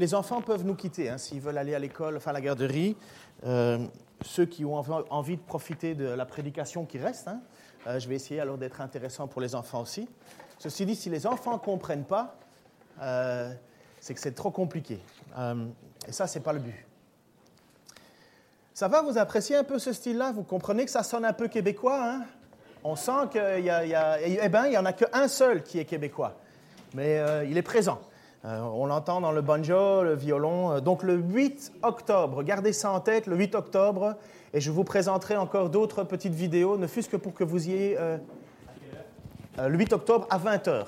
les enfants peuvent nous quitter hein, s'ils veulent aller à l'école, enfin à la garderie. Euh, ceux qui ont envie de profiter de la prédication qui reste, hein, je vais essayer alors d'être intéressant pour les enfants aussi. Ceci dit, si les enfants ne comprennent pas, c'est que c'est trop compliqué. et ça, ce n'est pas le but. Ça va, vous appréciez un peu ce style-là? Vous comprenez que ça sonne un peu québécois hein? On sent qu'il y, a, eh ben, y en a qu'un seul qui est québécois, mais euh, il est présent. Euh, on l'entend dans le banjo, le violon. Euh, donc le 8 octobre, gardez ça en tête, le 8 octobre, et je vous présenterai encore d'autres petites vidéos, ne fût-ce que pour que vous y ayez... le 8 octobre à 20h.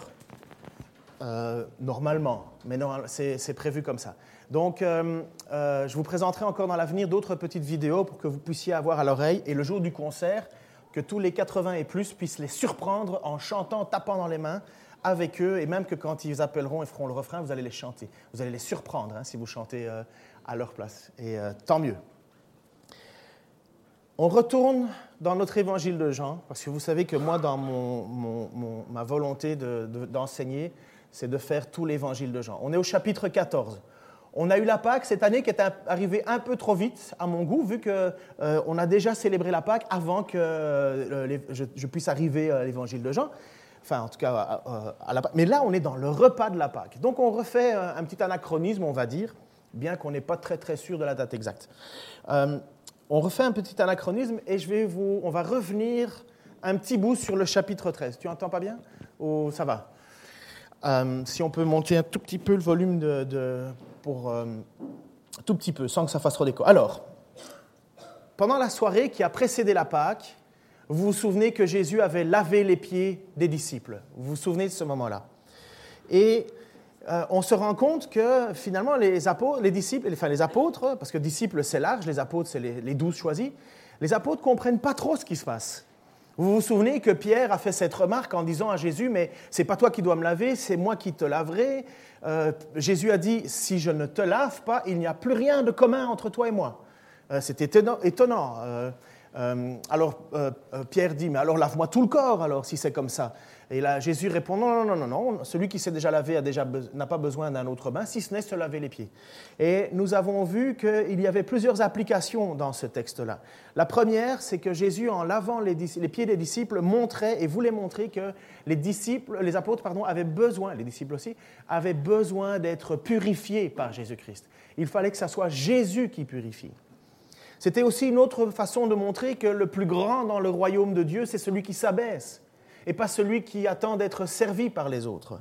normalement, mais c'est prévu comme ça. Donc, euh, euh, je vous présenterai encore dans l'avenir d'autres petites vidéos pour que vous puissiez avoir à l'oreille. Et le jour du concert, que tous les 80 et plus puissent les surprendre en chantant, tapant dans les mains avec eux. Et même que quand ils appelleront et feront le refrain, vous allez les chanter. Vous allez les surprendre hein, si vous chantez euh, à leur place. Et tant mieux. On retourne dans notre évangile de Jean, parce que vous savez que moi, dans ma volonté d'enseigner, c'est de faire tout l'évangile de Jean. On est au chapitre 14. On a eu la Pâque cette année qui est arrivée un peu trop vite à mon goût, vu qu'on euh, a déjà célébré la Pâque avant que euh, je, puisse arriver à l'évangile de Jean. Enfin, en tout cas, à, la Pâque. Mais là, on est dans le repas de la Pâque. Donc, on refait un, petit anachronisme, on va dire, bien qu'on n'est pas très, très sûr de la date exacte. Euh, on refait un petit anachronisme et je vais vous, on va revenir un petit bout sur le chapitre 13. Tu entends pas bien? Ou ça va? Si on peut monter un tout petit peu le volume de pour euh, tout petit peu, sans que ça fasse trop d'écho. Alors, pendant la soirée qui a précédé la Pâque, vous vous souvenez que Jésus avait lavé les pieds des disciples. Vous vous souvenez de ce moment-là. Et euh, on se rend compte que finalement les apôtres, les disciples, enfin les apôtres, parce que disciples c'est large, les apôtres c'est les, douze choisis, les apôtres comprennent pas trop ce qui se passe. Vous vous souvenez que Pierre a fait cette remarque en disant à Jésus, mais c'est pas toi qui dois me laver, c'est moi qui te laverai. Euh, Jésus a dit, si je ne te lave pas, il n'y a plus rien de commun entre toi et moi. Euh, c'est étonnant. Euh, alors Pierre dit, mais alors lave-moi tout le corps, alors si c'est comme ça. Et là, Jésus répond non, non, non, non, non. Celui qui s'est déjà lavé n'a pas besoin d'un autre bain, si ce n'est se laver les pieds. Et nous avons vu qu'il y avait plusieurs applications dans ce texte-là. La première, c'est que Jésus, en lavant les, pieds des disciples, montrait et voulait montrer que les disciples, les apôtres, pardon, avaient besoin, les disciples aussi, avaient besoin d'être purifiés par Jésus-Christ. Il fallait que ce soit Jésus qui purifie. C'était aussi une autre façon de montrer que le plus grand dans le royaume de Dieu, c'est celui qui s'abaisse et pas celui qui attend d'être servi par les autres.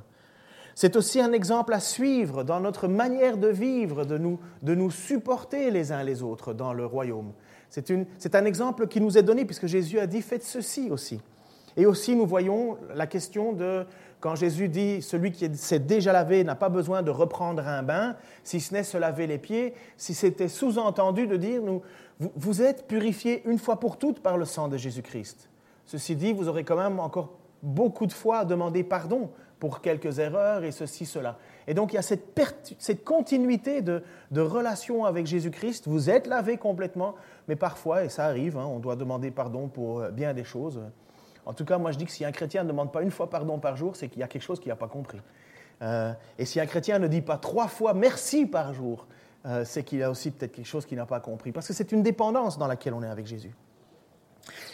C'est aussi un exemple à suivre dans notre manière de vivre, de nous, de nous supporter les uns les autres dans le royaume. C'est un exemple qui nous est donné puisque Jésus a dit faites ceci aussi. Et aussi nous voyons la question de quand Jésus dit celui qui s'est déjà lavé n'a pas besoin de reprendre un bain, si ce n'est se laver les pieds, si c'était sous-entendu de dire nous, vous êtes purifiés une fois pour toutes par le sang de Jésus-Christ. Ceci dit, vous aurez quand même encore beaucoup de fois demandé pardon pour quelques erreurs et ceci, cela. Et donc il y a cette, cette continuité de, de, relation avec Jésus-Christ. Vous êtes lavé complètement, mais parfois, et ça arrive, hein, on doit demander pardon pour euh, bien des choses. En tout cas, moi je dis que si un chrétien ne demande pas une fois pardon par jour, c'est qu'il y a quelque chose qu'il n'a pas compris. Euh, et si un chrétien ne dit pas trois fois merci par jour, euh, c'est qu'il a aussi peut-être quelque chose qu'il n'a pas compris. Parce que c'est une dépendance dans laquelle on est avec Jésus.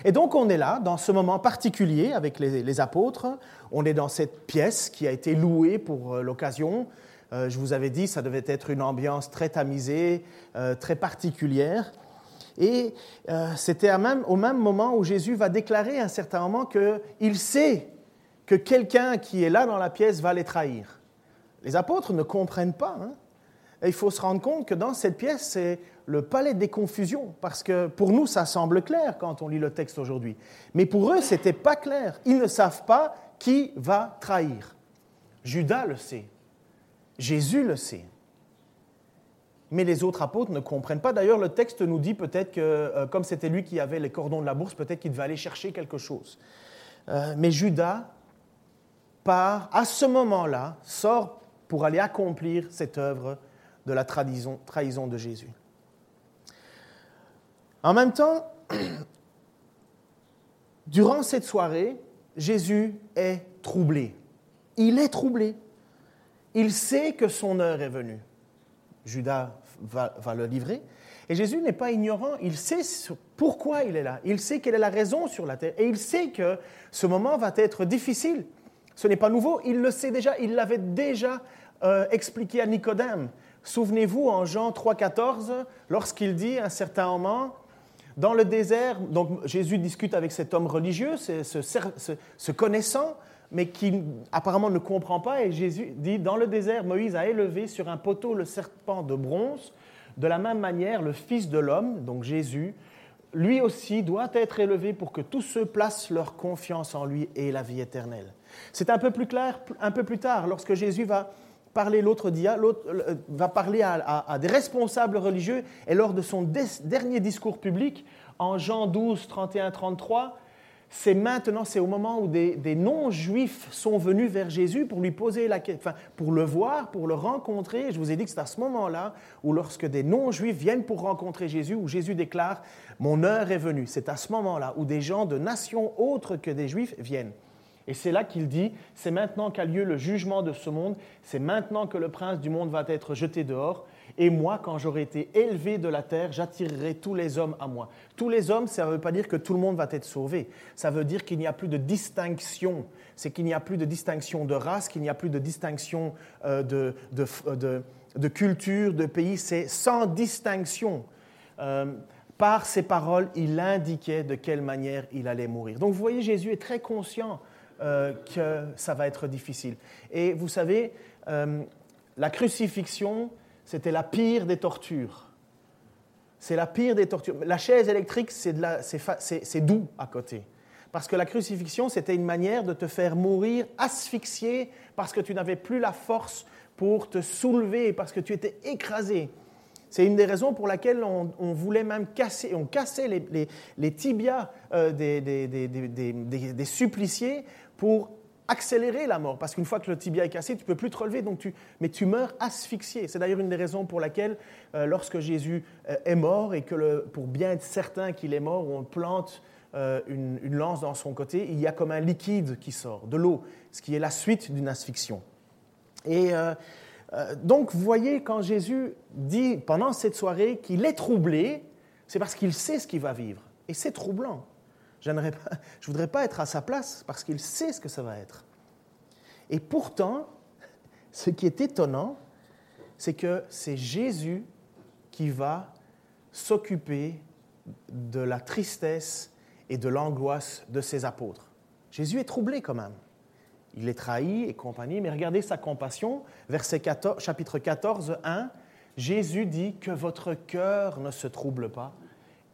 Et donc on est là, dans ce moment particulier avec les, apôtres, on est dans cette pièce qui a été louée pour euh, l'occasion. Euh, je vous avais dit, ça devait être une ambiance très tamisée, très particulière. Et c'était au même moment où Jésus va déclarer à un certain moment qu'il sait que quelqu'un qui est là dans la pièce va les trahir. Les apôtres ne comprennent pas. Hein. Il faut se rendre compte que dans cette pièce, c'est le palais des confusions, parce que pour nous, ça semble clair quand on lit le texte aujourd'hui. Mais pour eux, ce n'était pas clair. Ils ne savent pas qui va trahir. Judas le sait. Jésus le sait. Mais les autres apôtres ne comprennent pas. D'ailleurs, le texte nous dit peut-être que, euh, comme c'était lui qui avait les cordons de la bourse, peut-être qu'il devait aller chercher quelque chose. Euh, mais Judas part, à ce moment-là, sort pour aller accomplir cette œuvre de la trahison de Jésus. En même temps, durant cette soirée, Jésus est troublé. Il est troublé. Il sait que son heure est venue. Judas va, va le livrer. Et Jésus n'est pas ignorant, il sait pourquoi il est là, il sait quelle est la raison sur la terre, et il sait que ce moment va être difficile. Ce n'est pas nouveau, il le sait déjà, il l'avait déjà euh, expliqué à Nicodème. Souvenez-vous en Jean 3,14, lorsqu'il dit à un certain moment, dans le désert, donc Jésus discute avec cet homme religieux, ce, connaissant, mais qui apparemment ne comprend pas, et Jésus dit, dans le désert, Moïse a élevé sur un poteau le serpent de bronze, de la même manière, le Fils de l'homme, donc Jésus, lui aussi doit être élevé pour que tous ceux placent leur confiance en lui et la vie éternelle. C'est un peu plus clair un peu plus tard, lorsque Jésus va parler l'autre dia, euh, va parler à, des responsables religieux, et lors de son dernier discours public, en Jean 12, 31, 33, c'est maintenant, c'est au moment où des, non-juifs sont venus vers Jésus pour lui poser la question, pour le voir, pour le rencontrer. Je vous ai dit que c'est à ce moment-là où lorsque des non-juifs viennent pour rencontrer Jésus, où Jésus déclare, mon heure est venue. C'est à ce moment-là où des gens de nations autres que des juifs viennent. Et c'est là qu'il dit, c'est maintenant qu'a lieu le jugement de ce monde, c'est maintenant que le prince du monde va être jeté dehors, et moi, quand j'aurai été élevé de la terre, j'attirerai tous les hommes à moi. Tous les hommes, ça ne veut pas dire que tout le monde va être sauvé. Ça veut dire qu'il n'y a plus de distinction. C'est qu'il n'y a plus de distinction de race, qu'il n'y a plus de distinction euh, de, de, de, culture, de pays. C'est sans distinction. Euh, par ses paroles, il indiquait de quelle manière il allait mourir. Donc vous voyez, Jésus est très conscient euh, que ça va être difficile. Et vous savez, la crucifixion, c'était la pire des tortures. C'est la pire des tortures. La chaise électrique, c'est doux à côté. Parce que la crucifixion, c'était une manière de te faire mourir asphyxié parce que tu n'avais plus la force pour te soulever, parce que tu étais écrasé. C'est une des raisons pour laquelle on, voulait même casser, on cassait les, tibias euh, des, des, suppliciés pour accélérer la mort, parce qu'une fois que le tibia est cassé, tu ne peux plus te relever, donc tu, mais tu meurs asphyxié. C'est d'ailleurs une des raisons pour laquelle, euh, lorsque Jésus euh, est mort, et que pour bien être certain qu'il est mort, on plante euh, une, lance dans son côté, il y a comme un liquide qui sort, de l'eau, ce qui est la suite d'une asphyxion. Et donc, vous voyez, quand Jésus dit pendant cette soirée qu'il est troublé, c'est parce qu'il sait ce qu'il va vivre. Et c'est troublant. Je ne voudrais pas être à sa place parce qu'il sait ce que ça va être. Et pourtant, ce qui est étonnant, c'est que c'est Jésus qui va s'occuper de la tristesse et de l'angoisse de ses apôtres. Jésus est troublé quand même. Il est trahi et compagnie, mais regardez sa compassion, verset 14, chapitre 14, 1. Jésus dit que votre cœur ne se trouble pas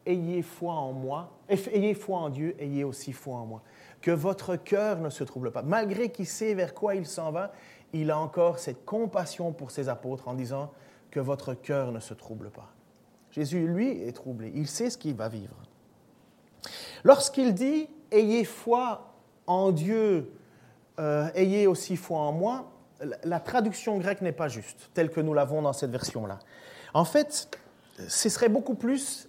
ayez foi en moi, ayez foi en Dieu, ayez aussi foi en moi. Que votre cœur ne se trouble pas. Malgré qu'il sait vers quoi il s'en va, il a encore cette compassion pour ses apôtres en disant que votre cœur ne se trouble pas. Jésus, lui, est troublé. Il sait ce qu'il va vivre. Lorsqu'il dit Ayez foi en Dieu, euh, ayez aussi foi en moi, la traduction grecque n'est pas juste, telle que nous l'avons dans cette version-là. En fait, ce serait beaucoup plus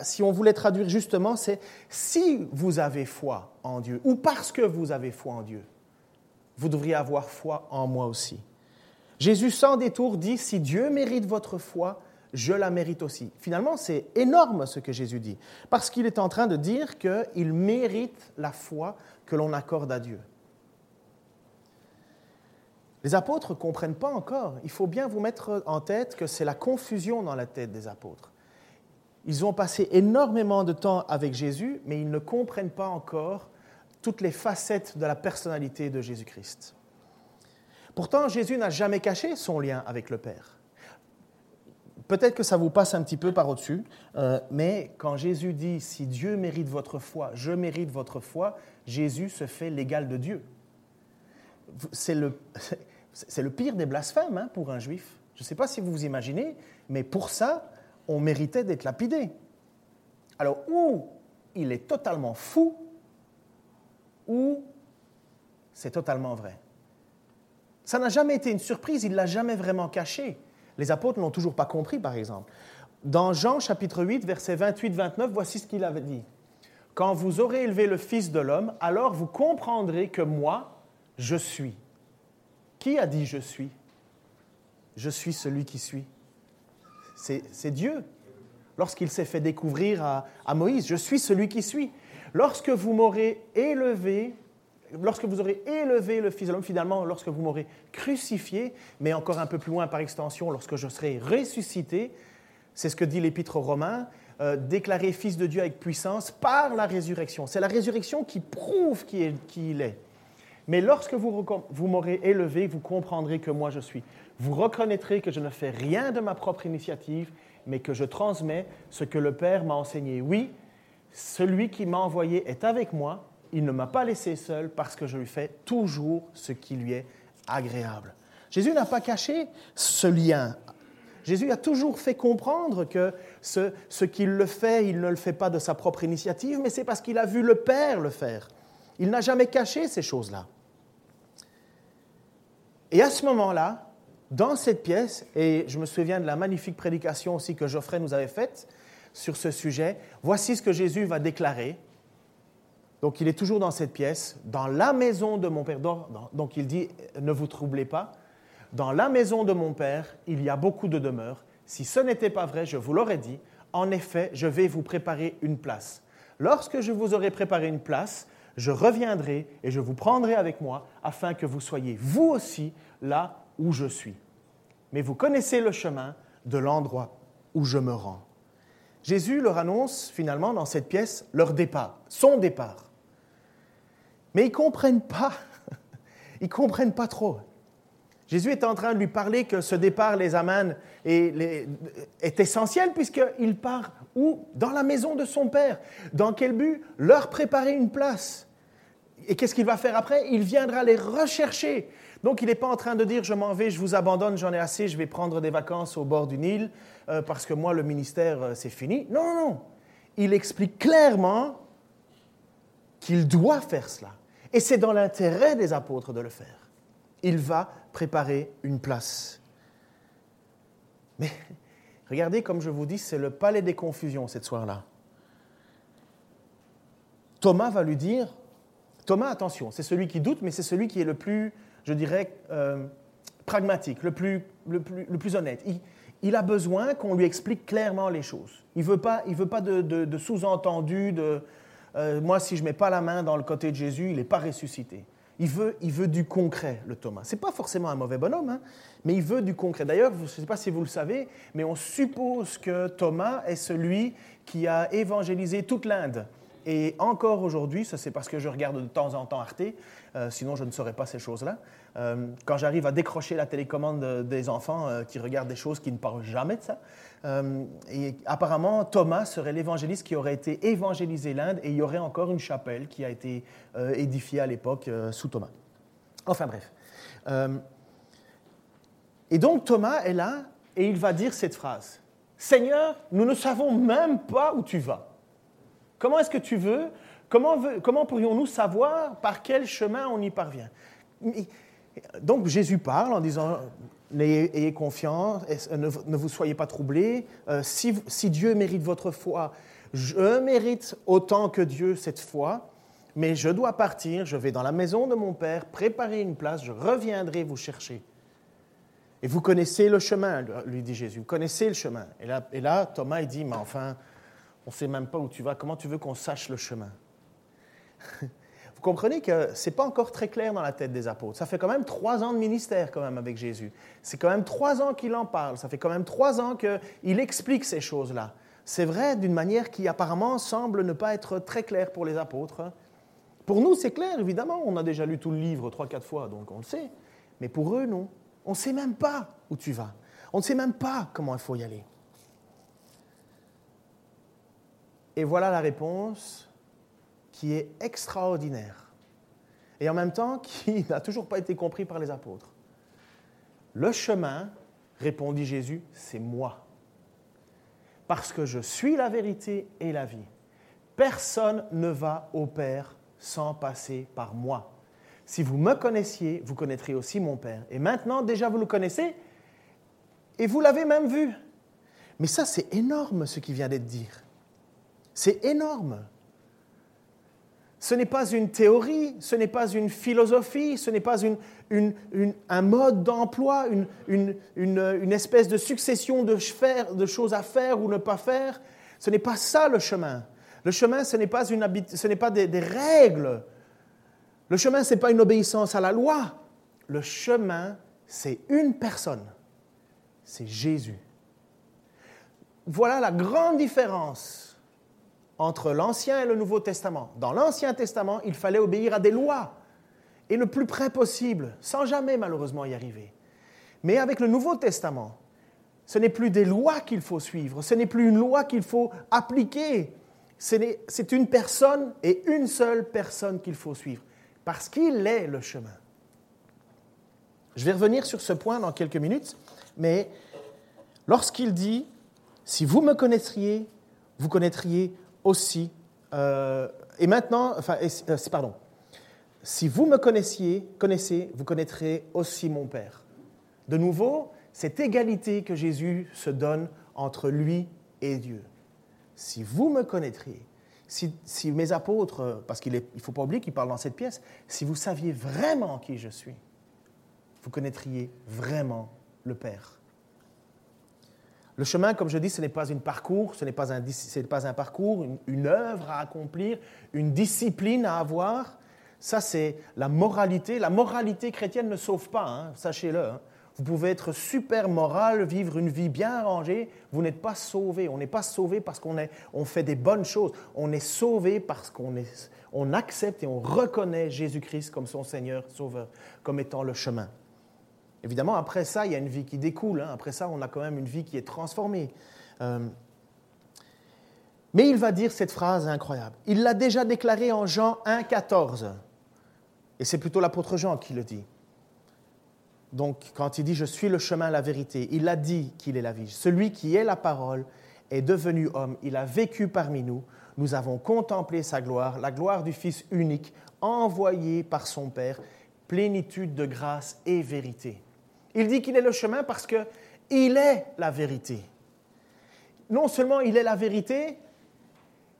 si on voulait traduire justement, c'est si vous avez foi en Dieu, ou parce que vous avez foi en Dieu, vous devriez avoir foi en moi aussi. Jésus sans détour dit, si Dieu mérite votre foi, je la mérite aussi. Finalement, c'est énorme ce que Jésus dit, parce qu'il est en train de dire qu'il mérite la foi que l'on accorde à Dieu. Les apôtres ne comprennent pas encore. Il faut bien vous mettre en tête que c'est la confusion dans la tête des apôtres. Ils ont passé énormément de temps avec Jésus, mais ils ne comprennent pas encore toutes les facettes de la personnalité de Jésus-Christ. Pourtant, Jésus n'a jamais caché son lien avec le Père. Peut-être que ça vous passe un petit peu par au-dessus, euh, mais quand Jésus dit si Dieu mérite votre foi, je mérite votre foi, Jésus se fait l'égal de Dieu. C'est le, pire des blasphèmes hein, pour un juif. Je ne sais pas si vous vous imaginez, mais pour ça, on méritait d'être lapidé. Alors, ou il est totalement fou, ou c'est totalement vrai. Ça n'a jamais été une surprise, il ne l'a jamais vraiment caché. Les apôtres ne l'ont toujours pas compris, par exemple. Dans Jean chapitre 8, versets 28-29, voici ce qu'il avait dit. Quand vous aurez élevé le Fils de l'homme, alors vous comprendrez que moi, je suis. Qui a dit je suis? Je suis celui qui suis. C'est Dieu. Lorsqu'il s'est fait découvrir à, Moïse, je suis celui qui suis. Lorsque vous m'aurez élevé, lorsque vous aurez élevé le Fils de l'homme, finalement, lorsque vous m'aurez crucifié, mais encore un peu plus loin par extension, lorsque je serai ressuscité, c'est ce que dit l'Épître aux Romains, euh, déclaré Fils de Dieu avec puissance par la résurrection. C'est la résurrection qui prouve qui, est, qui il est. Mais lorsque vous, m'aurez élevé, vous comprendrez que moi je suis. Vous reconnaîtrez que je ne fais rien de ma propre initiative, mais que je transmets ce que le Père m'a enseigné. Oui, celui qui m'a envoyé est avec moi, il ne m'a pas laissé seul parce que je lui fais toujours ce qui lui est agréable. Jésus n'a pas caché ce lien. Jésus a toujours fait comprendre que ce qu'il le fait, il ne le fait pas de sa propre initiative, mais c'est parce qu'il a vu le Père le faire. Il n'a jamais caché ces choses-là. Et à ce moment-là, dans cette pièce, et je me souviens de la magnifique prédication aussi que Geoffrey nous avait faite sur ce sujet, voici ce que Jésus va déclarer donc il est toujours dans cette pièce, dans la maison de mon Père. Donc il dit, ne vous troublez pas, dans la maison de mon Père, il y a beaucoup de demeures. Si ce n'était pas vrai, je vous l'aurais dit, en effet, je vais vous préparer une place. Lorsque je vous aurai préparé une place, je reviendrai et je vous prendrai avec moi afin que vous soyez vous aussi là où je suis. Mais vous connaissez le chemin de l'endroit où je me rends. Jésus leur annonce finalement dans cette pièce leur départ, son départ. Mais ils ne comprennent pas. Ils ne comprennent pas trop. Jésus est en train de lui parler que ce départ les amène et est essentiel puisqu'il part où? Dans la maison de son Père. Dans quel but? Leur préparer une place. Et qu'est-ce qu'il va faire après? Il viendra les rechercher. Donc il n'est pas en train de dire je m'en vais, je vous abandonne, j'en ai assez, je vais prendre des vacances au bord du Nil euh, parce que moi le ministère euh, c'est fini. Non, non, non. Il explique clairement qu'il doit faire cela. Et c'est dans l'intérêt des apôtres de le faire. Il va préparer une place. Mais regardez, comme je vous dis, c'est le palais des confusions cette soir-là. Thomas va lui dire, Thomas, attention, c'est celui qui doute, mais c'est celui qui est le plus, je dirais, euh, pragmatique, le plus, le plus, honnête. Il, a besoin qu'on lui explique clairement les choses. Il ne veut pas, veut pas de, de sous-entendu, de, euh, moi, si je ne mets pas la main dans le côté de Jésus, il n'est pas ressuscité. Il veut, il veut du concret, le Thomas. Ce n'est pas forcément un mauvais bonhomme, hein, mais il veut du concret. D'ailleurs, je ne sais pas si vous le savez, mais on suppose que Thomas est celui qui a évangélisé toute l'Inde. Et encore aujourd'hui, c'est parce que je regarde de temps en temps Arte, euh, sinon je ne saurais pas ces choses-là. Euh, quand j'arrive à décrocher la télécommande des enfants qui regardent des choses qui ne parlent jamais de ça, euh, et apparemment, Thomas serait l'évangéliste qui aurait été évangélisé l'Inde et il y aurait encore une chapelle qui a été euh, édifiée à l'époque euh, sous Thomas. Enfin bref. et donc Thomas est là et il va dire cette phrase. Seigneur, nous ne savons même pas où tu vas. Comment est-ce que tu veux Comment, comment pourrions-nous savoir par quel chemin on y parvient? Donc Jésus parle en disant, ayez confiance, ne, vous soyez pas troublés. Euh, si, Dieu mérite votre foi, je mérite autant que Dieu cette foi, mais je dois partir, je vais dans la maison de mon Père, préparer une place, je reviendrai vous chercher. Et vous connaissez le chemin, lui dit Jésus, vous connaissez le chemin. Et là, et là Thomas, il dit, mais enfin, on ne sait même pas où tu vas, comment tu veux qu'on sache le chemin? Vous comprenez que ce n'est pas encore très clair dans la tête des apôtres. Ça fait quand même trois ans de ministère quand même avec Jésus. C'est quand même trois ans qu'il en parle. Ça fait quand même trois ans qu'il explique ces choses-là. C'est vrai d'une manière qui apparemment semble ne pas être très claire pour les apôtres. Pour nous, c'est clair, évidemment. On a déjà lu tout le livre trois, quatre fois, donc on le sait. Mais pour eux, non. On ne sait même pas où tu vas. On ne sait même pas comment il faut y aller. Et voilà la réponse qui est extraordinaire et en même temps qui n'a toujours pas été compris par les apôtres. Le chemin, répondit Jésus, c'est moi. Parce que je suis la vérité et la vie. Personne ne va au Père sans passer par moi. Si vous me connaissiez, vous connaîtrez aussi mon Père. Et maintenant, déjà, vous le connaissez et vous l'avez même vu. Mais ça, c'est énorme ce qui vient d'être dit. C'est énorme. Ce n'est pas une théorie, ce n'est pas une philosophie, ce n'est pas un mode d'emploi, une, espèce de succession de, choses à faire ou ne pas faire. Ce n'est pas ça le chemin. Le chemin, ce n'est pas, ce n'est pas des, des règles. Le chemin, ce n'est pas une obéissance à la loi. Le chemin, c'est une personne. C'est Jésus. Voilà la grande différence entre l'Ancien et le Nouveau Testament. Dans l'Ancien Testament, il fallait obéir à des lois, et le plus près possible, sans jamais malheureusement y arriver. Mais avec le Nouveau Testament, ce n'est plus des lois qu'il faut suivre, ce n'est plus une loi qu'il faut appliquer, c'est une personne et une seule personne qu'il faut suivre, parce qu'il est le chemin. Je vais revenir sur ce point dans quelques minutes, mais lorsqu'il dit, si vous me connaîtriez, vous connaîtriez aussi. Euh, et maintenant, enfin, euh, pardon. Si vous me connaissiez, connaissez, vous connaîtrez aussi mon Père. De nouveau, cette égalité que Jésus se donne entre lui et Dieu. Si vous me connaîtriez, si, si mes apôtres, parce qu'il ne faut pas oublier qu'il parle dans cette pièce, si vous saviez vraiment qui je suis, vous connaîtriez vraiment le Père. Le chemin, comme je dis, ce n'est pas un parcours, ce n'est pas un, pas un parcours, une, œuvre à accomplir, une discipline à avoir. Ça, c'est la moralité. La moralité chrétienne ne sauve pas, hein, sachez-le. Hein. Vous pouvez être super moral, vivre une vie bien rangée, vous n'êtes pas sauvé. On n'est pas sauvé parce qu'on on fait des bonnes choses. On est sauvé parce qu'on on accepte et on reconnaît Jésus-Christ comme son Seigneur, Sauveur, comme étant le chemin. Évidemment, après ça, il y a une vie qui découle. Hein. Après ça, on a quand même une vie qui est transformée. Euh, mais il va dire cette phrase incroyable. Il l'a déjà déclaré en Jean 1, 14. Et c'est plutôt l'apôtre Jean qui le dit. Donc, quand il dit Je suis le chemin, la vérité, il a dit qu'il est la vie. Celui qui est la parole est devenu homme. Il a vécu parmi nous. Nous avons contemplé sa gloire, la gloire du Fils unique, envoyé par son Père, plénitude de grâce et vérité. Il dit qu'il est le chemin parce qu'il est la vérité. Non seulement il est la vérité,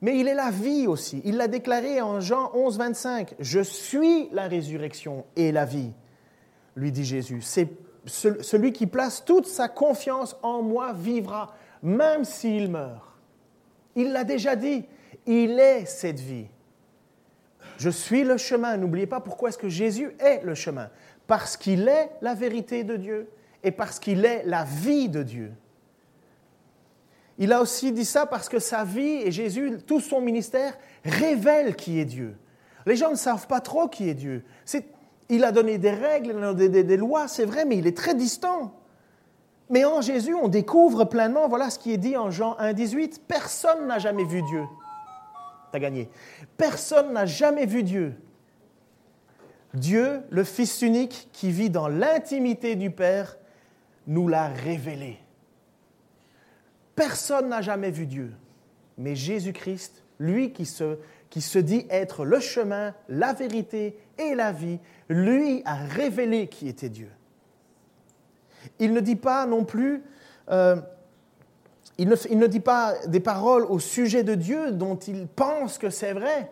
mais il est la vie aussi. Il l'a déclaré en Jean 11, 25. Je suis la résurrection et la vie, lui dit Jésus. C'est celui qui place toute sa confiance en moi vivra, même s'il meurt. Il l'a déjà dit. Il est cette vie. Je suis le chemin. N'oubliez pas pourquoi est-ce que Jésus est le chemin parce qu'il est la vérité de Dieu et parce qu'il est la vie de Dieu. Il a aussi dit ça parce que sa vie et Jésus, tout son ministère, révèle qui est Dieu. Les gens ne savent pas trop qui est Dieu. il a donné des règles, des, des lois, c'est vrai, mais il est très distant. Mais en Jésus, on découvre pleinement, voilà ce qui est dit en Jean 1, 18, personne n'a jamais vu Dieu. Tu as gagné. Personne n'a jamais vu Dieu. Dieu, le Fils unique qui vit dans l'intimité du Père, nous l'a révélé. Personne n'a jamais vu Dieu, mais Jésus-Christ, lui qui se, dit être le chemin, la vérité et la vie, lui a révélé qui était Dieu. Il ne dit pas non plus, euh, il ne dit pas des paroles au sujet de Dieu dont il pense que c'est vrai.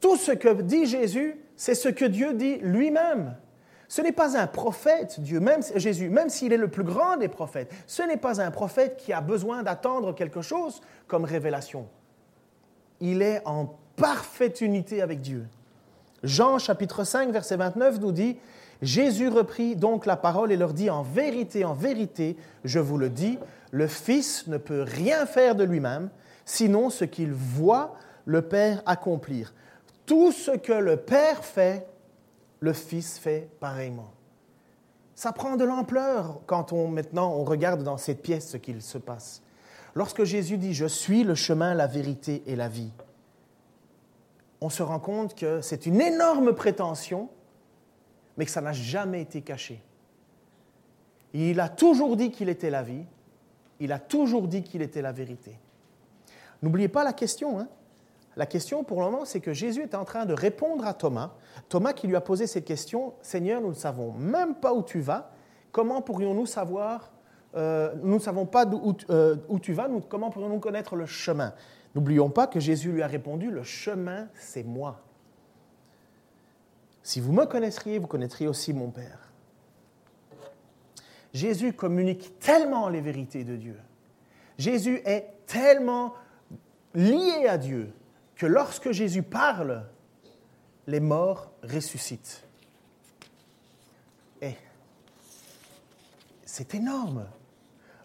Tout ce que dit Jésus, c'est ce que Dieu dit lui-même. Ce n'est pas un prophète, Dieu, même Jésus, même s'il est le plus grand des prophètes, ce n'est pas un prophète qui a besoin d'attendre quelque chose comme révélation. Il est en parfaite unité avec Dieu. Jean chapitre 5 verset 29 nous dit, Jésus reprit donc la parole et leur dit, en vérité, en vérité, je vous le dis, le Fils ne peut rien faire de lui-même, sinon ce qu'il voit le Père accomplir. Tout ce que le Père fait, le Fils fait pareillement. Ça prend de l'ampleur quand on, maintenant on regarde dans cette pièce ce qu'il se passe. Lorsque Jésus dit ⁇ Je suis le chemin, la vérité et la vie ⁇ on se rend compte que c'est une énorme prétention, mais que ça n'a jamais été caché. Il a toujours dit qu'il était la vie, il a toujours dit qu'il était la vérité. N'oubliez pas la question, hein? La question pour le moment, c'est que Jésus est en train de répondre à Thomas. Thomas qui lui a posé cette question, Seigneur, nous ne savons même pas où tu vas. Comment pourrions-nous savoir euh, Nous ne savons pas euh, où, tu vas. comment pourrions-nous connaître le chemin? N'oublions pas que Jésus lui a répondu, le chemin, c'est moi. Si vous me connaîtriez, vous connaîtriez aussi mon Père. Jésus communique tellement les vérités de Dieu. Jésus est tellement lié à Dieu que lorsque Jésus parle, les morts ressuscitent. Et c'est énorme.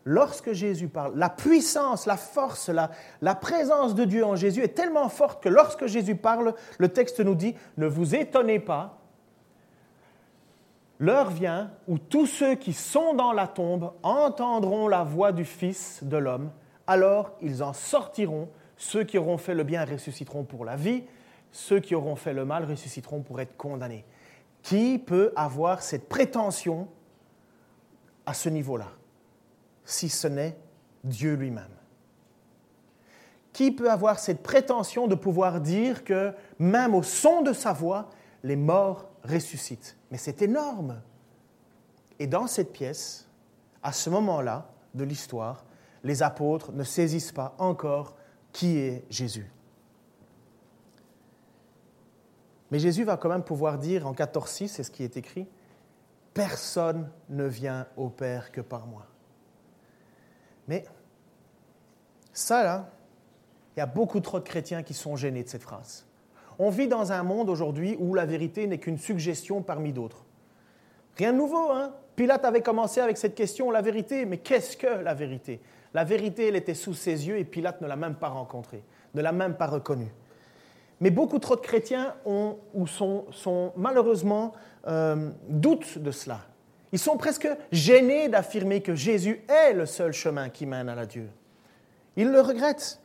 Lorsque Jésus parle, la puissance, la force, la, présence de Dieu en Jésus est tellement forte que lorsque Jésus parle, le texte nous dit, ne vous étonnez pas, l'heure vient où tous ceux qui sont dans la tombe entendront la voix du Fils de l'homme, alors ils en sortiront, ceux qui auront fait le bien ressusciteront pour la vie, ceux qui auront fait le mal ressusciteront pour être condamnés. Qui peut avoir cette prétention à ce niveau-là, si ce n'est Dieu lui-même? Qui peut avoir cette prétention de pouvoir dire que même au son de sa voix, les morts ressuscitent? Mais c'est énorme. Et dans cette pièce, à ce moment-là de l'histoire, les apôtres ne saisissent pas encore qui est Jésus? Mais Jésus va quand même pouvoir dire en 14.6, c'est ce qui est écrit, Personne ne vient au Père que par moi. Mais ça, là, il y a beaucoup trop de chrétiens qui sont gênés de cette phrase. On vit dans un monde aujourd'hui où la vérité n'est qu'une suggestion parmi d'autres. Rien de nouveau, hein? Pilate avait commencé avec cette question, la vérité, mais qu'est-ce que la vérité? La vérité, elle était sous ses yeux et Pilate ne l'a même pas rencontrée, ne l'a même pas reconnue. Mais beaucoup trop de chrétiens ont, ou sont, malheureusement euh, de cela. Ils sont presque gênés d'affirmer que Jésus est le seul chemin qui mène à la Dieu. Ils le regrettent.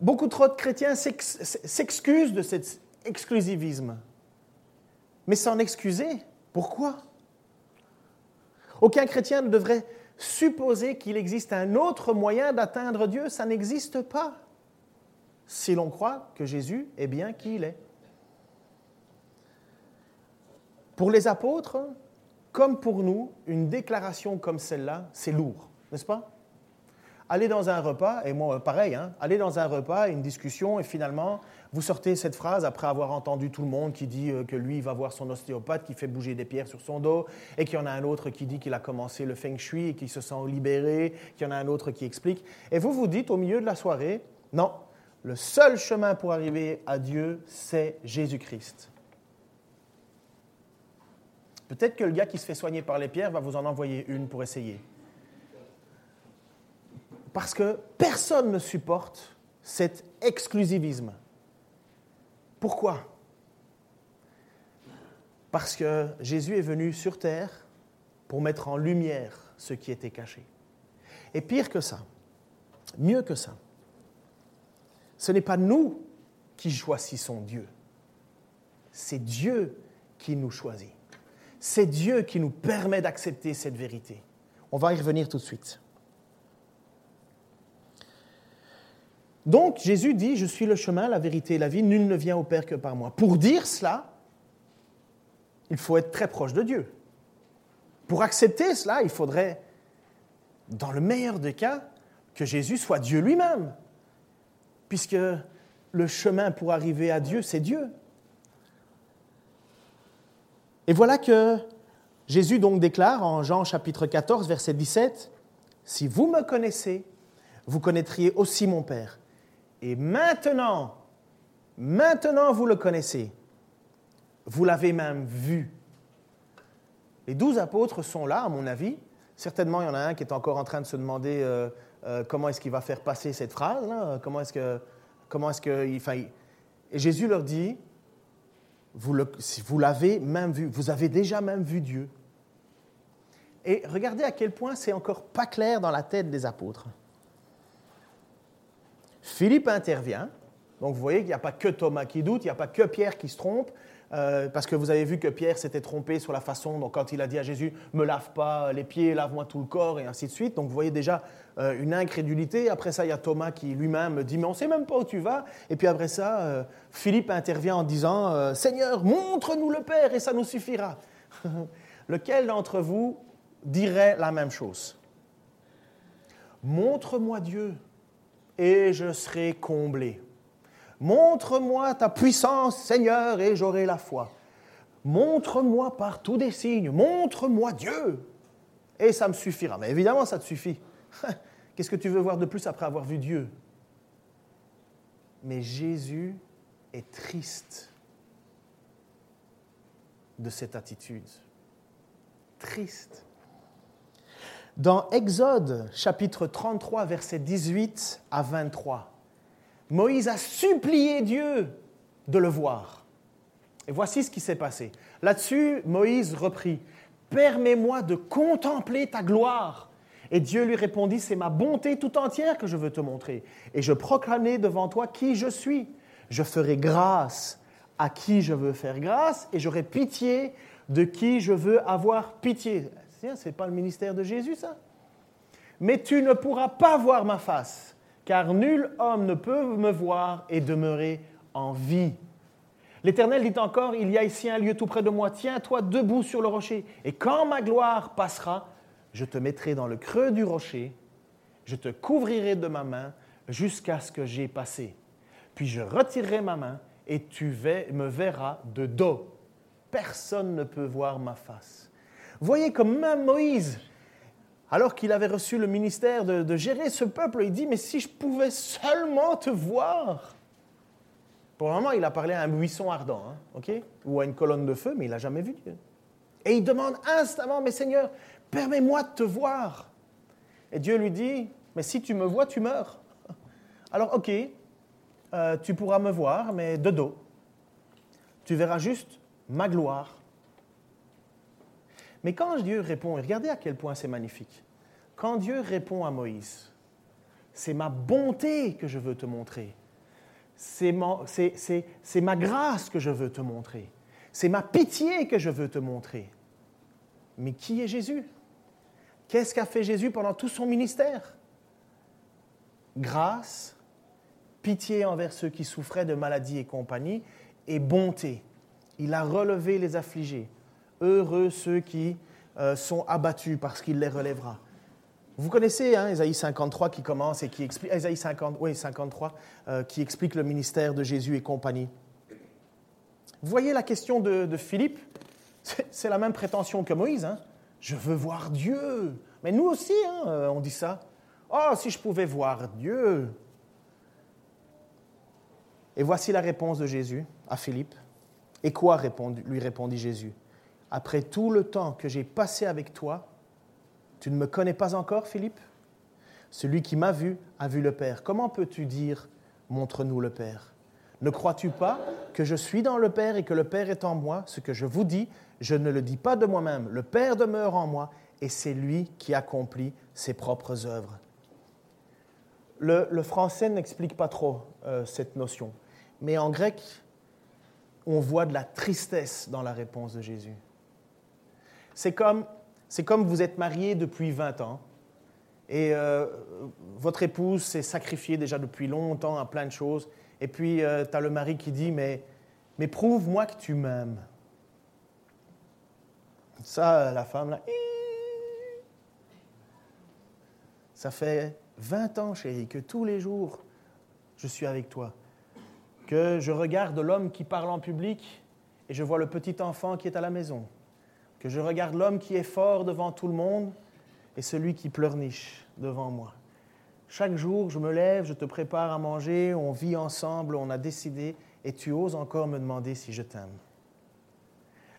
Beaucoup trop de chrétiens s'excusent de cet exclusivisme. Mais s'en excuser, pourquoi? Aucun chrétien ne devrait supposer qu'il existe un autre moyen d'atteindre Dieu, ça n'existe pas si l'on croit que Jésus est bien qui il est. Pour les apôtres, comme pour nous, une déclaration comme celle-là, c'est lourd, n'est-ce pas? Aller dans un repas, et moi pareil, hein, aller dans un repas, une discussion, et finalement, vous sortez cette phrase après avoir entendu tout le monde qui dit euh, que lui va voir son ostéopathe, qui fait bouger des pierres sur son dos, et qu'il y en a un autre qui dit qu'il a commencé le feng shui et qu'il se sent libéré, qu'il y en a un autre qui explique. Et vous vous dites au milieu de la soirée, non, le seul chemin pour arriver à Dieu, c'est Jésus-Christ. Peut-être que le gars qui se fait soigner par les pierres va vous en envoyer une pour essayer. Parce que personne ne supporte cet exclusivisme. Pourquoi? Parce que Jésus est venu sur terre pour mettre en lumière ce qui était caché. Et pire que ça, mieux que ça, ce n'est pas nous qui choisissons Dieu. C'est Dieu qui nous choisit. C'est Dieu qui nous permet d'accepter cette vérité. On va y revenir tout de suite. Donc Jésus dit, je suis le chemin, la vérité et la vie, nul ne vient au Père que par moi. Pour dire cela, il faut être très proche de Dieu. Pour accepter cela, il faudrait, dans le meilleur des cas, que Jésus soit Dieu lui-même puisque le chemin pour arriver à Dieu, c'est Dieu. Et voilà que Jésus donc déclare en Jean chapitre 14, verset 17, Si vous me connaissez, vous connaîtriez aussi mon Père. Et maintenant, maintenant vous le connaissez, vous l'avez même vu. Les douze apôtres sont là, à mon avis. Certainement, il y en a un qui est encore en train de se demander euh, euh, comment est-ce qu'il va faire passer cette phrase Comment est-ce que, comment et Jésus leur dit, vous l'avez même vu, vous avez déjà même vu Dieu. Et regardez à quel point c'est encore pas clair dans la tête des apôtres. Philippe intervient, donc vous voyez qu'il n'y a pas que Thomas qui doute, il n'y a pas que Pierre qui se trompe, euh, parce que vous avez vu que Pierre s'était trompé sur la façon, donc quand il a dit à Jésus, me lave pas les pieds, lave-moi tout le corps, et ainsi de suite. Donc vous voyez déjà euh, une incrédulité. Après ça, il y a Thomas qui lui-même dit, mais on ne sait même pas où tu vas. Et puis après ça, euh, Philippe intervient en disant, Seigneur, montre-nous le Père et ça nous suffira. Lequel d'entre vous dirait la même chose Montre-moi Dieu et je serai comblé. Montre-moi ta puissance, Seigneur, et j'aurai la foi. montre-moi par tous des signes, montre-moi Dieu, et ça me suffira. Mais évidemment, ça te suffit. Qu'est-ce que tu veux voir de plus après avoir vu Dieu? Mais Jésus est triste de cette attitude. Triste. Dans Exode chapitre 33, versets 18 à 23, Moïse a supplié Dieu de le voir. Et voici ce qui s'est passé. Là-dessus, Moïse reprit, Permets-moi de contempler ta gloire. Et Dieu lui répondit, C'est ma bonté tout entière que je veux te montrer. Et je proclamerai devant toi qui je suis. Je ferai grâce à qui je veux faire grâce, et j'aurai pitié de qui je veux avoir pitié. Ce n'est pas le ministère de Jésus, ça. Mais tu ne pourras pas voir ma face, car nul homme ne peut me voir et demeurer en vie. L'Éternel dit encore, il y a ici un lieu tout près de moi, tiens-toi debout sur le rocher, et quand ma gloire passera, je te mettrai dans le creux du rocher, je te couvrirai de ma main jusqu'à ce que j'aie passé. Puis je retirerai ma main et tu me verras de dos. Personne ne peut voir ma face. Voyez comme même Moïse, alors qu'il avait reçu le ministère de, gérer ce peuple, il dit, mais si je pouvais seulement te voir. Pour le moment, il a parlé à un buisson ardent, hein, ou à une colonne de feu, mais il n'a jamais vu Dieu. Et il demande instamment, mais Seigneur, permets-moi de te voir. Et Dieu lui dit, mais si tu me vois, tu meurs. Alors, ok, euh, tu pourras me voir, mais de dos. Tu verras juste ma gloire. Mais quand Dieu répond, et regardez à quel point c'est magnifique, quand Dieu répond à Moïse, c'est ma bonté que je veux te montrer, c'est ma, grâce que je veux te montrer, c'est ma pitié que je veux te montrer. Mais qui est Jésus? Qu'est-ce qu'a fait Jésus pendant tout son ministère? Grâce, pitié envers ceux qui souffraient de maladies et compagnie, et bonté. Il a relevé les affligés. Heureux ceux qui euh, sont abattus parce qu'il les relèvera. Vous connaissez hein, 53 qui commence et qui explique, 50, oui, 53, euh, qui explique le ministère de Jésus et compagnie. Vous voyez la question de, Philippe? C'est la même prétention que Moïse. Hein. Je veux voir Dieu. Mais nous aussi, hein, euh, on dit ça. Oh, si je pouvais voir Dieu. Et voici la réponse de Jésus à Philippe. Et quoi lui répondit Jésus? Après tout le temps que j'ai passé avec toi, tu ne me connais pas encore, Philippe? Celui qui m'a vu a vu le Père. Comment peux-tu dire Montre-nous le Père? Ne crois-tu pas que je suis dans le Père et que le Père est en moi? Ce que je vous dis, je ne le dis pas de moi-même. Le Père demeure en moi et c'est lui qui accomplit ses propres œuvres. Le, français n'explique pas trop euh, cette notion. Mais en grec, on voit de la tristesse dans la réponse de Jésus. C'est comme, vous êtes marié depuis 20 ans et euh, votre épouse s'est sacrifiée déjà depuis longtemps à plein de choses. Et puis, euh, tu as le mari qui dit, mais, mais prouve-moi que tu m'aimes. Ça, la femme, là, ça fait 20 ans, chérie, que tous les jours, je suis avec toi que je regarde l'homme qui parle en public et je vois le petit enfant qui est à la maison, que je regarde l'homme qui est fort devant tout le monde et celui qui pleurniche devant moi. Chaque jour, je me lève, je te prépare à manger, on vit ensemble, on a décidé, et tu oses encore me demander si je t'aime.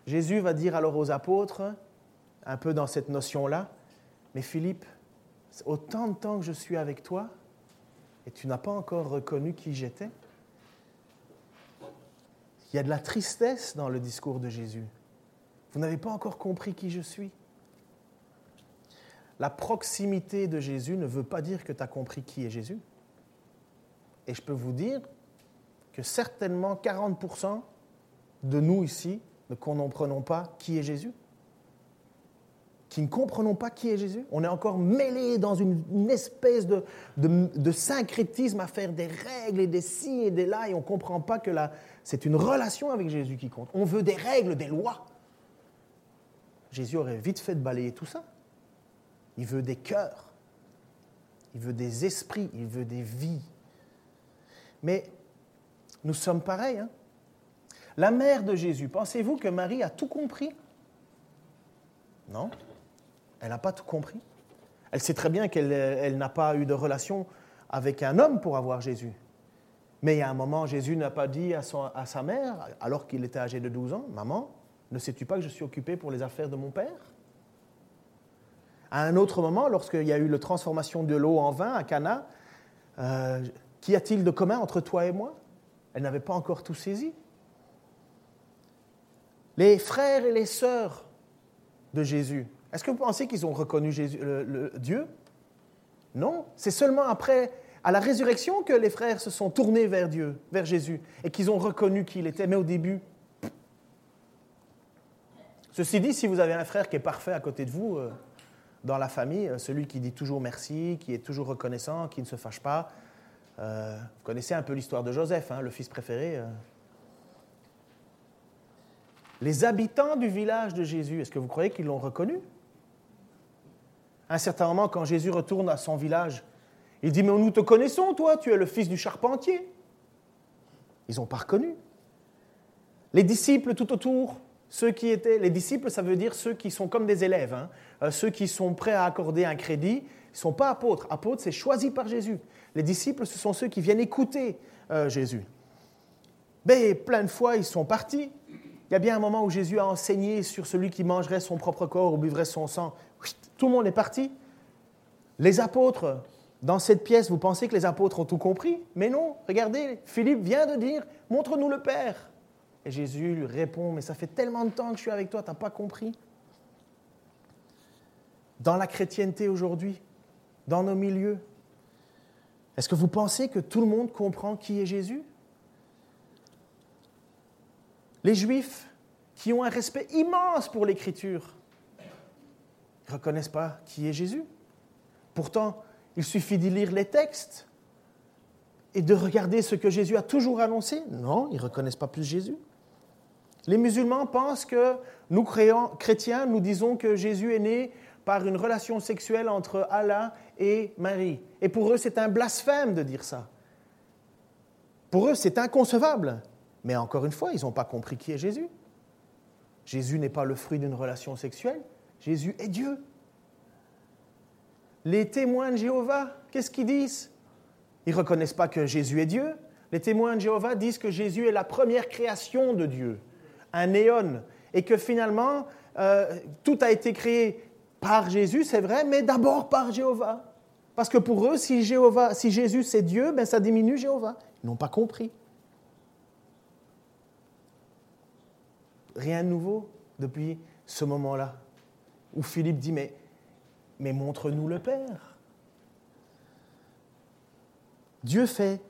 Jésus va dire alors aux apôtres, un peu dans cette notion-là, mais Philippe, autant de temps que je suis avec toi, et tu n'as pas encore reconnu qui j'étais? Il y a de la tristesse dans le discours de Jésus. Vous n'avez pas encore compris qui je suis? La proximité de Jésus ne veut pas dire que tu as compris qui est Jésus. Et je peux vous dire que certainement 40% de nous ici ne comprenons pas qui est Jésus qui ne comprenons pas qui est Jésus. On est encore mêlés dans une, espèce de, de, syncrétisme à faire des règles et des ci et des là, et on ne comprend pas que c'est une relation avec Jésus qui compte. On veut des règles, des lois. Jésus aurait vite fait de balayer tout ça. Il veut des cœurs, il veut des esprits, il veut des vies. Mais nous sommes pareils. Hein. La mère de Jésus, pensez-vous que Marie a tout compris? Non, elle n'a pas tout compris. Elle sait très bien qu'elle n'a pas eu de relation avec un homme pour avoir Jésus. Mais il y a un moment, Jésus n'a pas dit à, à sa mère, alors qu'il était âgé de 12 ans, Maman, ne sais-tu pas que je suis occupé pour les affaires de mon père? À un autre moment, lorsqu'il y a eu la transformation de l'eau en vin à Cana, euh, qu'y a-t-il de commun entre toi et moi? Elle n'avait pas encore tout saisi. Les frères et les sœurs de Jésus, est-ce que vous pensez qu'ils ont reconnu Dieu? Non, c'est seulement après, à la résurrection, que les frères se sont tournés vers Dieu, vers Jésus, et qu'ils ont reconnu qui il était. Mais au début, Ceci dit, si vous avez un frère qui est parfait à côté de vous, euh, dans la famille, euh, celui qui dit toujours merci, qui est toujours reconnaissant, qui ne se fâche pas, euh, vous connaissez un peu l'histoire de Joseph, hein, le fils préféré. Les habitants du village de Jésus, est-ce que vous croyez qu'ils l'ont reconnu? À un certain moment, quand Jésus retourne à son village, il dit, mais nous te connaissons, toi, tu es le fils du charpentier. Ils n'ont pas reconnu. Les disciples tout autour, ceux qui étaient, les disciples, ça veut dire ceux qui sont comme des élèves, hein. euh, ceux qui sont prêts à accorder un crédit, ne sont pas apôtres. Apôtres, c'est choisi par Jésus. Les disciples, ce sont ceux qui viennent écouter euh, Jésus. Mais plein de fois, ils sont partis. Il y a bien un moment où Jésus a enseigné sur celui qui mangerait son propre corps ou buvrait son sang. Tout le monde est parti. Les apôtres, dans cette pièce, vous pensez que les apôtres ont tout compris? Mais non, regardez, Philippe vient de dire, montre-nous le Père. Et Jésus lui répond, mais ça fait tellement de temps que je suis avec toi, tu n'as pas compris Dans la chrétienté aujourd'hui, dans nos milieux, est-ce que vous pensez que tout le monde comprend qui est Jésus? Les Juifs, qui ont un respect immense pour l'Écriture, ne reconnaissent pas qui est Jésus. Pourtant, il suffit d'y lire les textes et de regarder ce que Jésus a toujours annoncé. Non, ils ne reconnaissent pas plus Jésus. Les musulmans pensent que nous, chrétiens, nous disons que Jésus est né par une relation sexuelle entre Allah et Marie. Et pour eux, c'est un blasphème de dire ça. Pour eux, c'est inconcevable. Mais encore une fois, ils n'ont pas compris qui est Jésus. Jésus n'est pas le fruit d'une relation sexuelle. Jésus est Dieu. Les témoins de Jéhovah, qu'est-ce qu'ils disent? Ils ne reconnaissent pas que Jésus est Dieu. Les témoins de Jéhovah disent que Jésus est la première création de Dieu un néon, et que finalement, euh, tout a été créé par Jésus, c'est vrai, mais d'abord par Jéhovah. Parce que pour eux, si, Jéhovah, si Jésus c'est Dieu, ben ça diminue Jéhovah. Ils n'ont pas compris. Rien de nouveau depuis ce moment-là, où Philippe dit, mais, mais montre-nous le Père. Dieu fait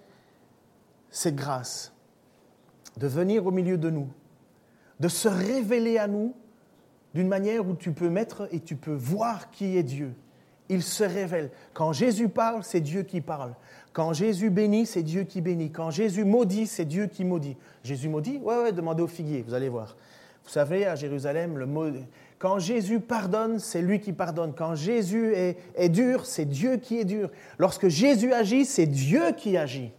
cette grâce de venir au milieu de nous de se révéler à nous d'une manière où tu peux mettre et tu peux voir qui est Dieu. Il se révèle. Quand Jésus parle, c'est Dieu qui parle. Quand Jésus bénit, c'est Dieu qui bénit. Quand Jésus maudit, c'est Dieu qui maudit. Jésus maudit? Ouais, ouais, demandez au figuier, vous allez voir. Vous savez, à Jérusalem, le mot... quand Jésus pardonne, c'est lui qui pardonne. Quand Jésus est, est dur, c'est Dieu qui est dur. Lorsque Jésus agit, c'est Dieu qui agit.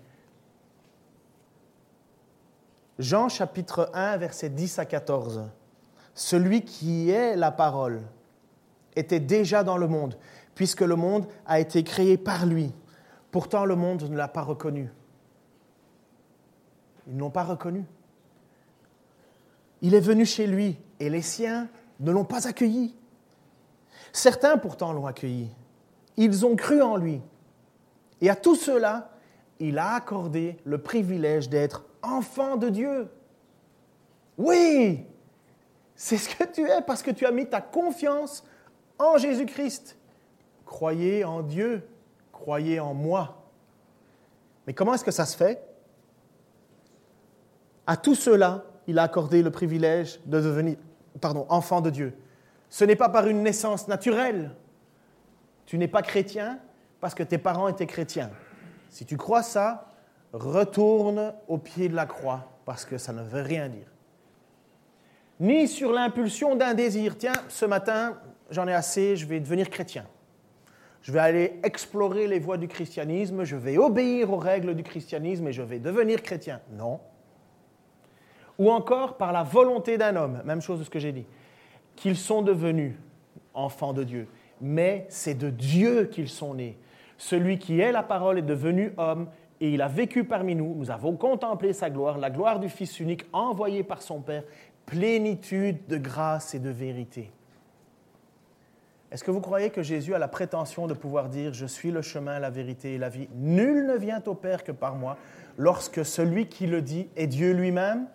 Jean chapitre 1, versets 10 à 14. Celui qui est la parole était déjà dans le monde, puisque le monde a été créé par lui. Pourtant, le monde ne l'a pas reconnu. Ils n'ont pas reconnu. Il est venu chez lui et les siens ne l'ont pas accueilli. Certains pourtant l'ont accueilli. Ils ont cru en lui. Et à tout cela, il a accordé le privilège d'être enfant de Dieu. Oui, c'est ce que tu es parce que tu as mis ta confiance en Jésus-Christ. Croyez en Dieu, croyez en moi. Mais comment est-ce que ça se fait? À tout cela, il a accordé le privilège de devenir pardon, enfant de Dieu. Ce n'est pas par une naissance naturelle. Tu n'es pas chrétien parce que tes parents étaient chrétiens. Si tu crois ça, retourne au pied de la croix, parce que ça ne veut rien dire. Ni sur l'impulsion d'un désir, tiens, ce matin, j'en ai assez, je vais devenir chrétien. Je vais aller explorer les voies du christianisme, je vais obéir aux règles du christianisme et je vais devenir chrétien. Non. ou encore par la volonté d'un homme, même chose de ce que j'ai dit, qu'ils sont devenus enfants de Dieu. Mais c'est de Dieu qu'ils sont nés. Celui qui est la parole est devenu homme et il a vécu parmi nous. Nous avons contemplé sa gloire, la gloire du Fils unique envoyé par son Père, plénitude de grâce et de vérité. Est-ce que vous croyez que Jésus a la prétention de pouvoir dire ⁇ Je suis le chemin, la vérité et la vie ⁇ Nul ne vient au Père que par moi, lorsque celui qui le dit est Dieu lui-même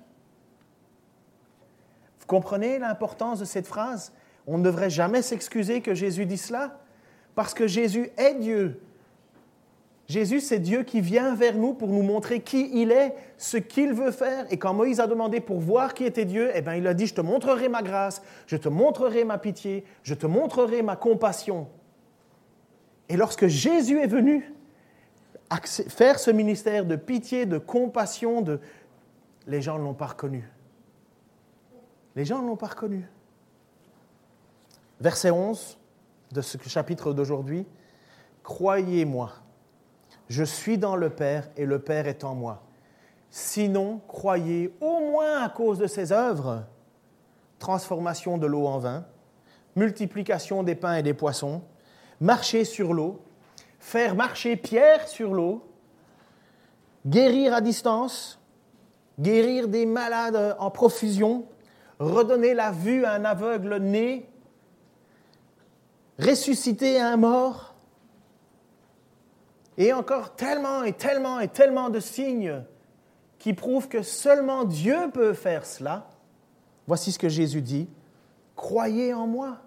Vous comprenez l'importance de cette phrase? On ne devrait jamais s'excuser que Jésus dit cela, parce que Jésus est Dieu. Jésus, c'est Dieu qui vient vers nous pour nous montrer qui il est, ce qu'il veut faire. Et quand Moïse a demandé pour voir qui était Dieu, eh bien, il a dit, je te montrerai ma grâce, je te montrerai ma pitié, je te montrerai ma compassion. Et lorsque Jésus est venu faire ce ministère de pitié, de compassion, de... les gens ne l'ont pas reconnu. Les gens ne l'ont pas reconnu. Verset 11 de ce chapitre d'aujourd'hui. Croyez-moi je suis dans le Père et le Père est en moi. Sinon, croyez au moins à cause de ses œuvres, transformation de l'eau en vin, multiplication des pains et des poissons, marcher sur l'eau, faire marcher Pierre sur l'eau, guérir à distance, guérir des malades en profusion, redonner la vue à un aveugle né, ressusciter un mort, et encore tellement et tellement et tellement de signes qui prouvent que seulement Dieu peut faire cela. Voici ce que Jésus dit. Croyez en moi.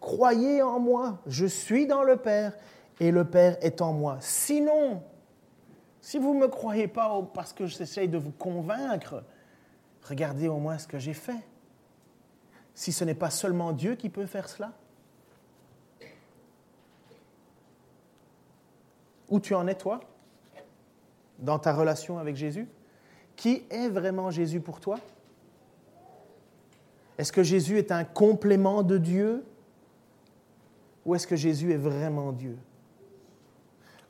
Croyez en moi. Je suis dans le Père et le Père est en moi. Sinon, si vous ne me croyez pas parce que j'essaye de vous convaincre, regardez au moins ce que j'ai fait. Si ce n'est pas seulement Dieu qui peut faire cela. Où tu en es, toi, dans ta relation avec Jésus? Qui est vraiment Jésus pour toi? Est-ce que Jésus est un complément de Dieu? Ou est-ce que Jésus est vraiment Dieu?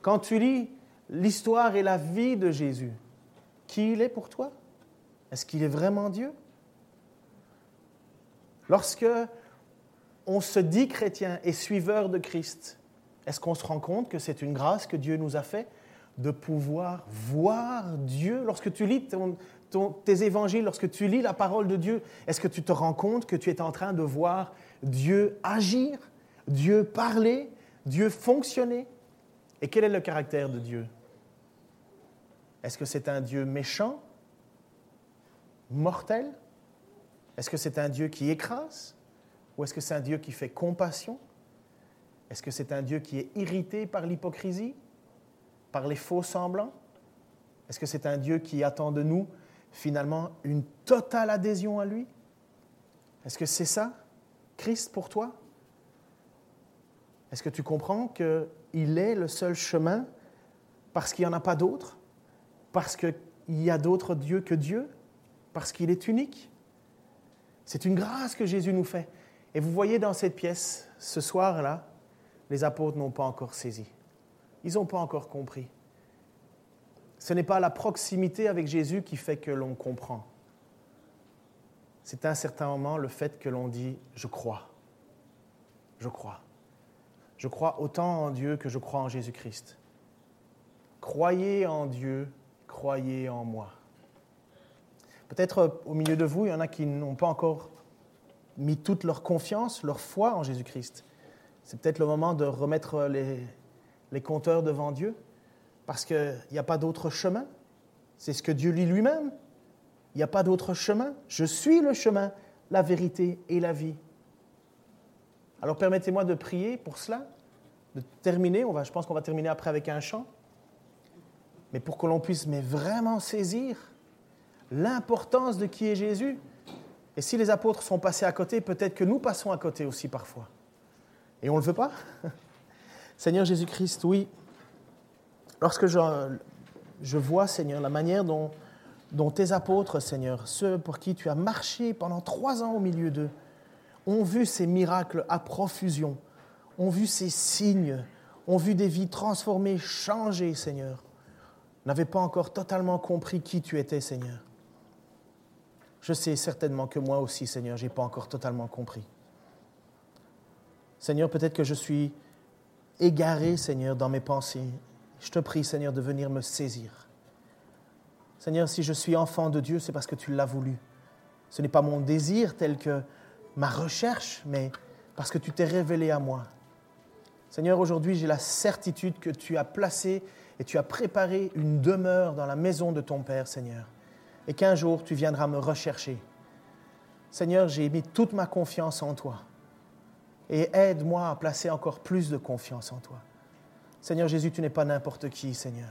Quand tu lis l'histoire et la vie de Jésus, qui il est pour toi? Est-ce qu'il est vraiment Dieu? Lorsque on se dit chrétien et suiveur de Christ, est-ce qu'on se rend compte que c'est une grâce que Dieu nous a fait de pouvoir voir Dieu? Lorsque tu lis tes évangiles, lorsque tu lis la parole de Dieu, est-ce que tu te rends compte que tu es en train de voir Dieu agir, Dieu parler, Dieu fonctionner? Et quel est le caractère de Dieu? Est-ce que c'est un Dieu méchant, mortel? Est-ce que c'est un Dieu qui écrase? Ou est-ce que c'est un Dieu qui fait compassion? Est-ce que c'est un Dieu qui est irrité par l'hypocrisie, par les faux semblants? Est-ce que c'est un Dieu qui attend de nous finalement une totale adhésion à lui? Est-ce que c'est ça, Christ, pour toi? Est-ce que tu comprends qu'il est le seul chemin parce qu'il n'y en a pas d'autre? Parce qu'il y a d'autres dieux que Dieu? Parce qu'il est unique? C'est une grâce que Jésus nous fait. Et vous voyez dans cette pièce, ce soir-là, les apôtres n'ont pas encore saisi. Ils n'ont pas encore compris. Ce n'est pas la proximité avec Jésus qui fait que l'on comprend. C'est à un certain moment le fait que l'on dit ⁇ je crois ⁇ Je crois. Je crois autant en Dieu que je crois en Jésus-Christ. Croyez en Dieu, croyez en moi. Peut-être au milieu de vous, il y en a qui n'ont pas encore mis toute leur confiance, leur foi en Jésus-Christ. C'est peut-être le moment de remettre les, compteurs devant Dieu, parce qu'il n'y a pas d'autre chemin. C'est ce que Dieu dit lui-même. Il n'y a pas d'autre chemin. Je suis le chemin, la vérité et la vie. Alors permettez-moi de prier pour cela, de terminer. On va, je pense qu'on va terminer après avec un chant. Mais pour que l'on puisse vraiment saisir l'importance de qui est Jésus. Et si les apôtres sont passés à côté, peut-être que nous passons à côté aussi parfois. Et on ne le veut pas Seigneur Jésus-Christ, oui. Lorsque je, je, vois, Seigneur, la manière dont, dont tes apôtres, Seigneur, ceux pour qui tu as marché pendant trois ans au milieu d'eux, ont vu ces miracles à profusion, ont vu ces signes, ont vu des vies transformées, changées, Seigneur, n'avaient pas encore totalement compris qui tu étais, Seigneur. je sais certainement que moi aussi, Seigneur, je n'ai pas encore totalement compris. Seigneur, peut-être que je suis égaré, Seigneur, dans mes pensées. Je te prie, Seigneur, de venir me saisir. Seigneur, si je suis enfant de Dieu, c'est parce que tu l'as voulu. Ce n'est pas mon désir tel que ma recherche, mais parce que tu t'es révélé à moi. Seigneur, aujourd'hui, j'ai la certitude que tu as placé et tu as préparé une demeure dans la maison de ton Père, Seigneur, et qu'un jour tu viendras me rechercher. Seigneur, j'ai mis toute ma confiance en toi et aide-moi à placer encore plus de confiance en toi. Seigneur Jésus, tu n'es pas n'importe qui, Seigneur.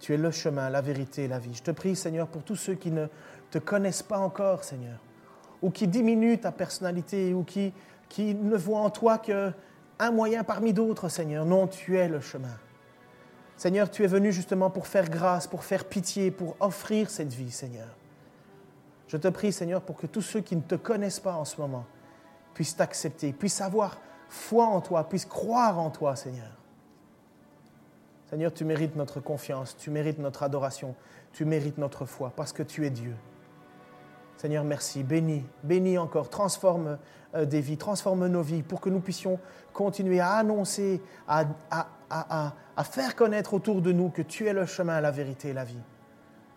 Tu es le chemin, la vérité la vie. Je te prie, Seigneur, pour tous ceux qui ne te connaissent pas encore, Seigneur, ou qui diminuent ta personnalité, ou qui, qui ne voient en toi qu'un moyen parmi d'autres, Seigneur. Non, tu es le chemin. Seigneur, tu es venu justement pour faire grâce, pour faire pitié, pour offrir cette vie, Seigneur. Je te prie, Seigneur, pour que tous ceux qui ne te connaissent pas en ce moment puissent t'accepter, puissent avoir foi en toi, puissent croire en toi, Seigneur. Seigneur, tu mérites notre confiance, tu mérites notre adoration, tu mérites notre foi, parce que tu es Dieu. Seigneur, merci. Bénis, bénis encore. Transforme euh, des vies, transforme nos vies pour que nous puissions continuer à annoncer, à, à, faire connaître autour de nous que tu es le chemin, la vérité et la vie.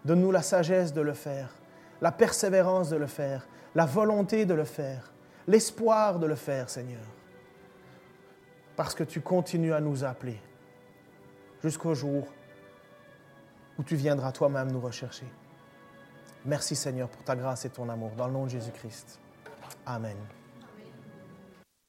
Donne-nous la sagesse de le faire, la persévérance de le faire, la volonté de le faire, l'espoir de le faire, Seigneur. Parce que tu continues à nous appeler jusqu'au jour où tu viendras toi-même nous rechercher. Merci Seigneur pour ta grâce et ton amour. Dans le nom de Jésus-Christ. Amen.